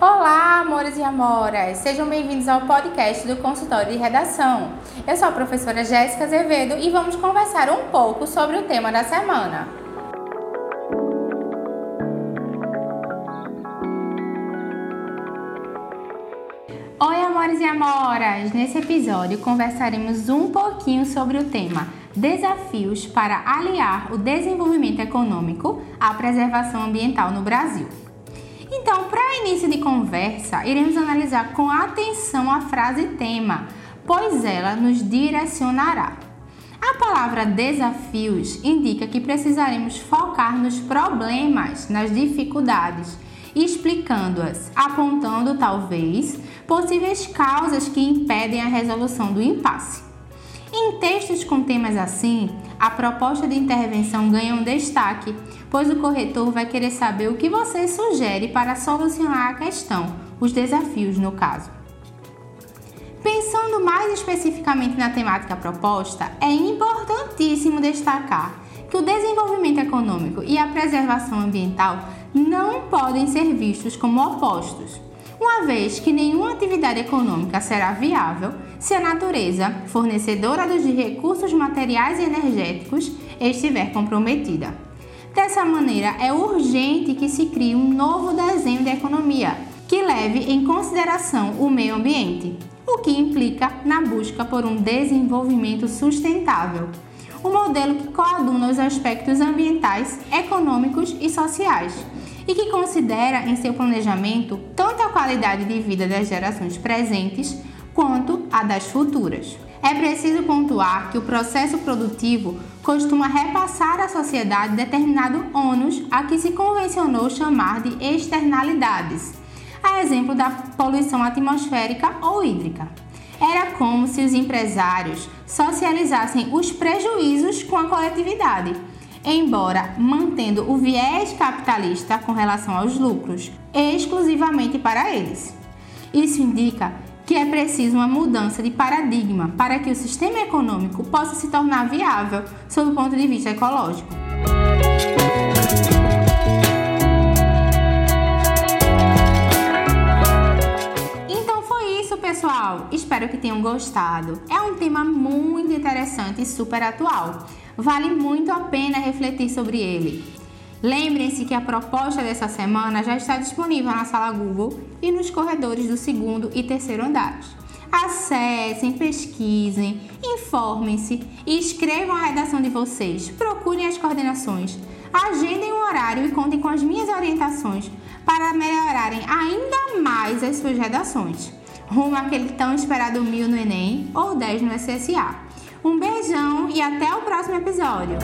Olá, amores e amoras! Sejam bem-vindos ao podcast do Consultório de Redação. Eu sou a professora Jéssica Azevedo e vamos conversar um pouco sobre o tema da semana. Oi, amores e amoras! Nesse episódio conversaremos um pouquinho sobre o tema Desafios para aliar o desenvolvimento econômico à preservação ambiental no Brasil. Então, para início de conversa, iremos analisar com atenção a frase tema, pois ela nos direcionará. A palavra desafios indica que precisaremos focar nos problemas, nas dificuldades, explicando-as, apontando talvez possíveis causas que impedem a resolução do impasse. Em textos com temas assim, a proposta de intervenção ganha um destaque, pois o corretor vai querer saber o que você sugere para solucionar a questão, os desafios no caso. Pensando mais especificamente na temática proposta, é importantíssimo destacar que o desenvolvimento econômico e a preservação ambiental não podem ser vistos como opostos uma vez que nenhuma atividade econômica será viável se a natureza, fornecedora dos recursos materiais e energéticos, estiver comprometida. Dessa maneira, é urgente que se crie um novo desenho de economia que leve em consideração o meio ambiente, o que implica na busca por um desenvolvimento sustentável, um modelo que coaduna os aspectos ambientais, econômicos e sociais e que considera em seu planejamento tanto a qualidade de vida das gerações presentes quanto a das futuras. É preciso pontuar que o processo produtivo costuma repassar à sociedade determinado ônus a que se convencionou chamar de externalidades, a exemplo da poluição atmosférica ou hídrica. Era como se os empresários socializassem os prejuízos com a coletividade embora mantendo o viés capitalista com relação aos lucros, exclusivamente para eles. Isso indica que é preciso uma mudança de paradigma para que o sistema econômico possa se tornar viável sob o ponto de vista ecológico. Então pessoal. Espero que tenham gostado. É um tema muito interessante e super atual vale muito a pena refletir sobre ele. Lembrem-se que a proposta dessa semana já está disponível na sala Google e nos corredores do segundo e terceiro andares. Acessem, pesquisem, informem-se e escrevam a redação de vocês. Procurem as coordenações, agendem um horário e contem com as minhas orientações para melhorarem ainda mais as suas redações. Rumo àquele tão esperado mil no Enem ou 10 no SSA. Um beijão e até o próximo episódio!